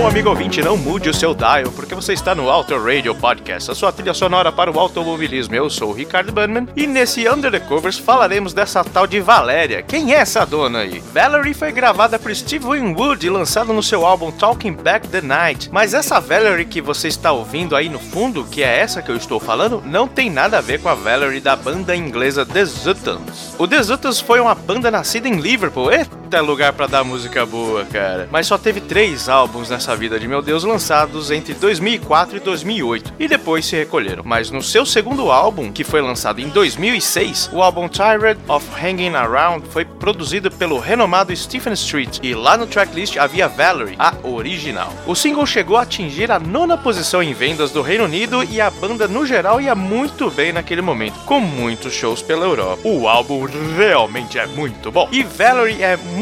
salve o som, amigo ouvinte, não mude o seu dial, porque você está no Auto Radio Podcast, a sua trilha sonora para o automobilismo. Eu sou o Ricardo Bunman e nesse Under the Covers falaremos dessa tal de Valéria. Quem é essa dona aí? Valerie foi gravada por Steve Winwood e lançada no seu álbum Talking Back the Night. Mas essa Valerie que você está ouvindo aí no fundo, que é essa que eu estou falando, não tem nada a ver com a Valerie da banda inglesa The Zutons. O The Zutons foi uma banda nascida em Liverpool. Eita lugar para dar música boa, cara. Mas só teve três álbuns nessa vida de meu Deus lançados entre 2004 e 2008 e depois se recolheram. Mas no seu segundo álbum, que foi lançado em 2006, o álbum Tired of Hanging Around foi produzido pelo renomado Stephen Street e lá no tracklist havia Valerie, a original. O single chegou a atingir a nona posição em vendas do Reino Unido e a banda no geral ia muito bem naquele momento, com muitos shows pela Europa. O álbum realmente é muito bom e Valerie é muito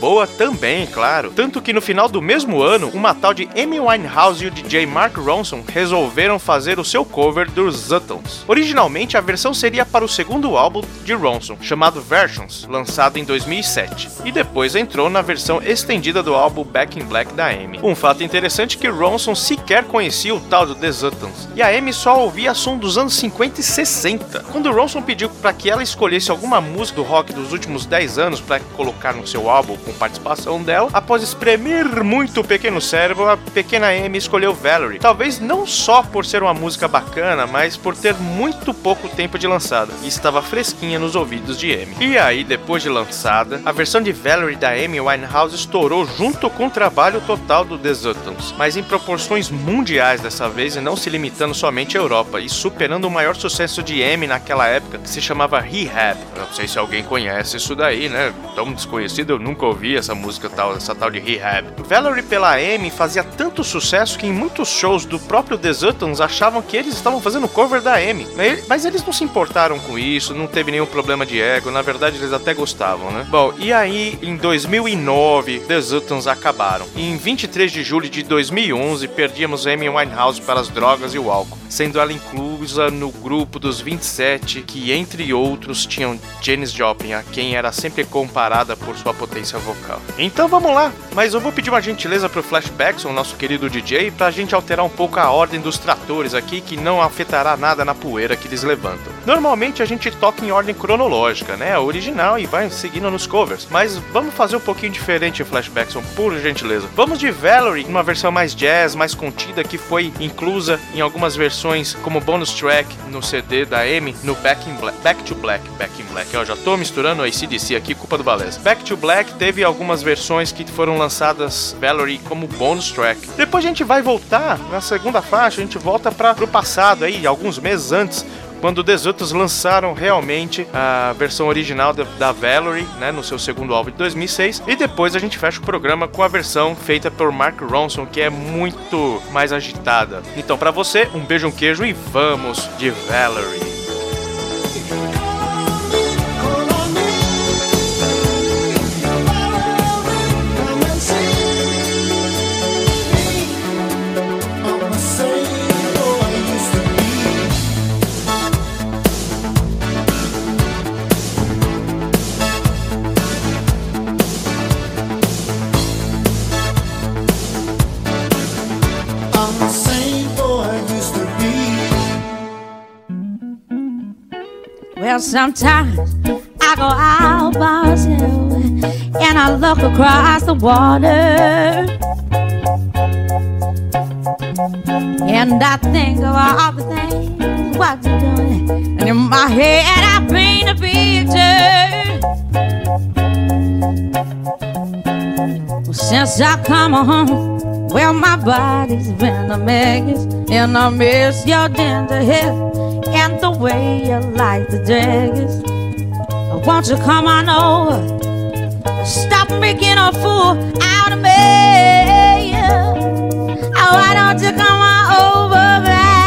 boa também, claro. Tanto que no final do mesmo ano, uma tal de Amy Winehouse e o DJ Mark Ronson resolveram fazer o seu cover dos Zutons. Originalmente, a versão seria para o segundo álbum de Ronson, chamado Versions, lançado em 2007, e depois entrou na versão estendida do álbum Back in Black da Amy. Um fato interessante é que Ronson sequer conhecia o tal do The Zutons, e a Amy só ouvia som dos anos 50 e 60. Quando Ronson pediu para que ela escolhesse alguma música do rock dos últimos 10 anos para colocar no seu álbum com participação dela, após espremer muito o pequeno cérebro, a pequena Amy escolheu Valerie. Talvez não só por ser uma música bacana, mas por ter muito pouco tempo de lançada e estava fresquinha nos ouvidos de Amy. E aí, depois de lançada, a versão de Valerie da Amy Winehouse estourou junto com o trabalho total do The Zutons, mas em proporções mundiais dessa vez e não se limitando somente à Europa, e superando o maior sucesso de Amy naquela época, que se chamava Rehab. Não sei se alguém conhece isso daí, né? Tão desconhecido, eu nunca ouvi essa música tal, essa tal de Rehab. Valerie pela Amy fazia tanto sucesso que em muitos shows do próprio Zutons achavam que eles estavam fazendo cover da Amy. Mas eles não se importaram com isso, não teve nenhum problema de ego, na verdade eles até gostavam, né? Bom, e aí em 2009 The Zutons acabaram. E em 23 de julho de 2011 perdíamos Amy Winehouse para as drogas e o álcool, sendo ela inclusa no grupo dos 27 que entre outros tinham Janis Joplin, a quem era sempre comparada por sua potência vocal. Então vamos lá, mas eu vou pedir uma gentileza pro Flashbackson, nosso querido DJ, pra gente alterar um pouco a ordem dos tratores aqui, que não afetará nada na poeira que eles levantam. Normalmente a gente toca em ordem cronológica, né? A original e vai seguindo nos covers. Mas vamos fazer um pouquinho diferente, Flashbackson, por gentileza. Vamos de Valerie, uma versão mais jazz, mais contida, que foi inclusa em algumas versões como bonus track no CD da Amy, no Back in Black, Back to Black, Back in Black. Eu já tô misturando a ACDC aqui, culpa do Baleza. Back to Black teve algumas versões que foram lançadas Valerie como bonus track. Depois a gente vai voltar na segunda faixa, a gente volta para pro passado aí, alguns meses antes, quando The Zutons lançaram realmente a versão original da Valerie, né, no seu segundo álbum de 2006, e depois a gente fecha o programa com a versão feita por Mark Ronson, que é muito mais agitada. Então, para você, um beijo, um queijo e vamos de Valerie. Well, sometimes I go out by myself and I look across the water. And I think of all the things what you're doing. And in my head, I paint a picture. Well, since I come home, well, my body's been a mess. And I miss your tender hair and the way you like the daggers. Won't you come on over? Stop making a fool out of me. Oh, why don't you come on over, Valerie?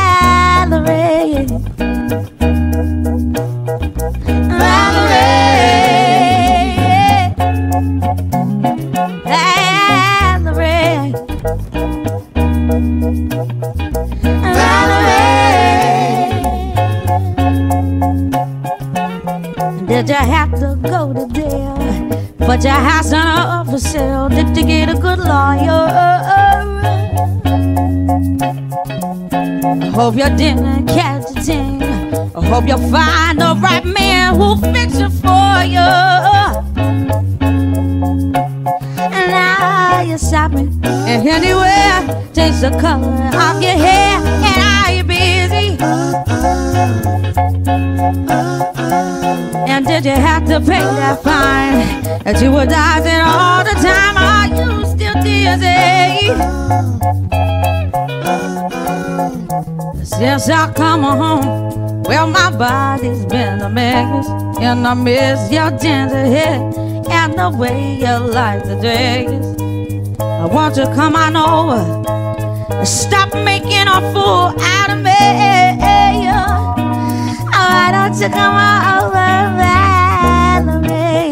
Hope you didn't catch a. I hope you find the right man who'll fix it for you. And now you're shopping and anywhere, change the color of your hair. And are you busy? And did you have to pay that fine that you were dodging all the time? Are you still dizzy? Since I come home, well, my body's been a mess, and I miss your gentle hair and the way you like the dress. I want you to come on over, and stop making a fool out of me. Oh, why don't you come on over? Valerie.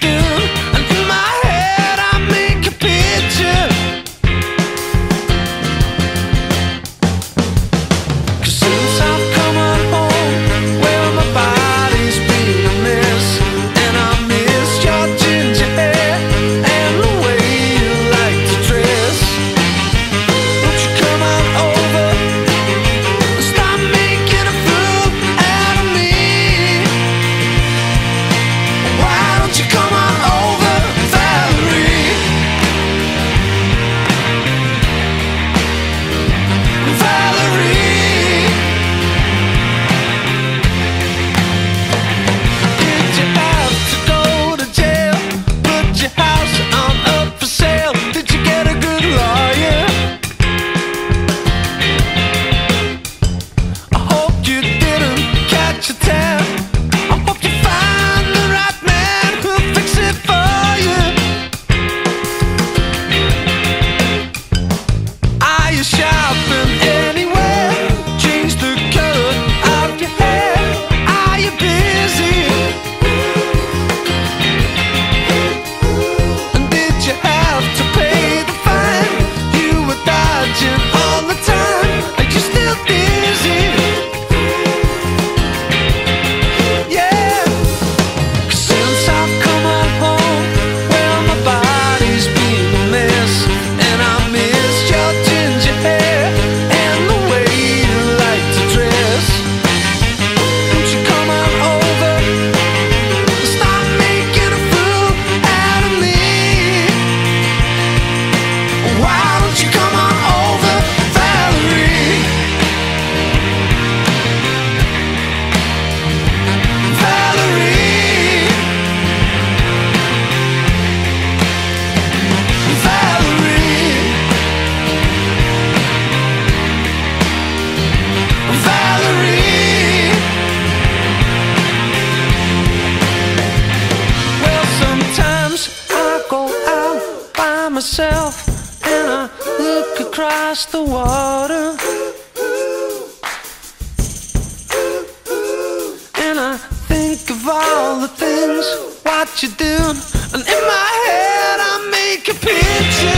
do. I think of all the things what you're doing, and in my head I make a picture.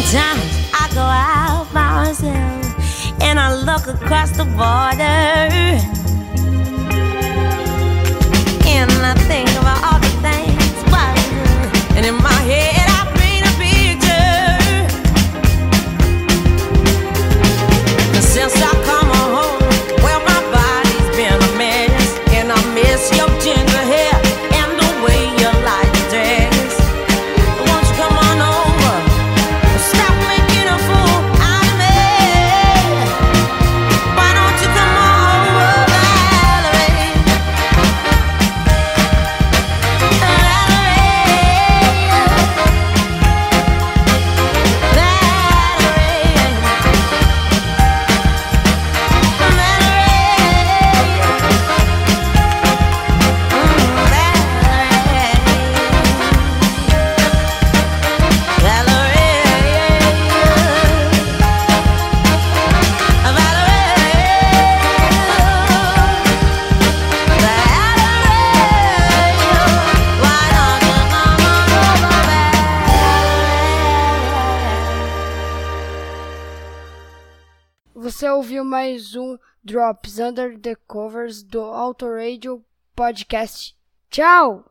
Sometimes I go out by myself and I look across the border and I think about all the things. Drops Under the Covers do Auto Radio Podcast. Tchau!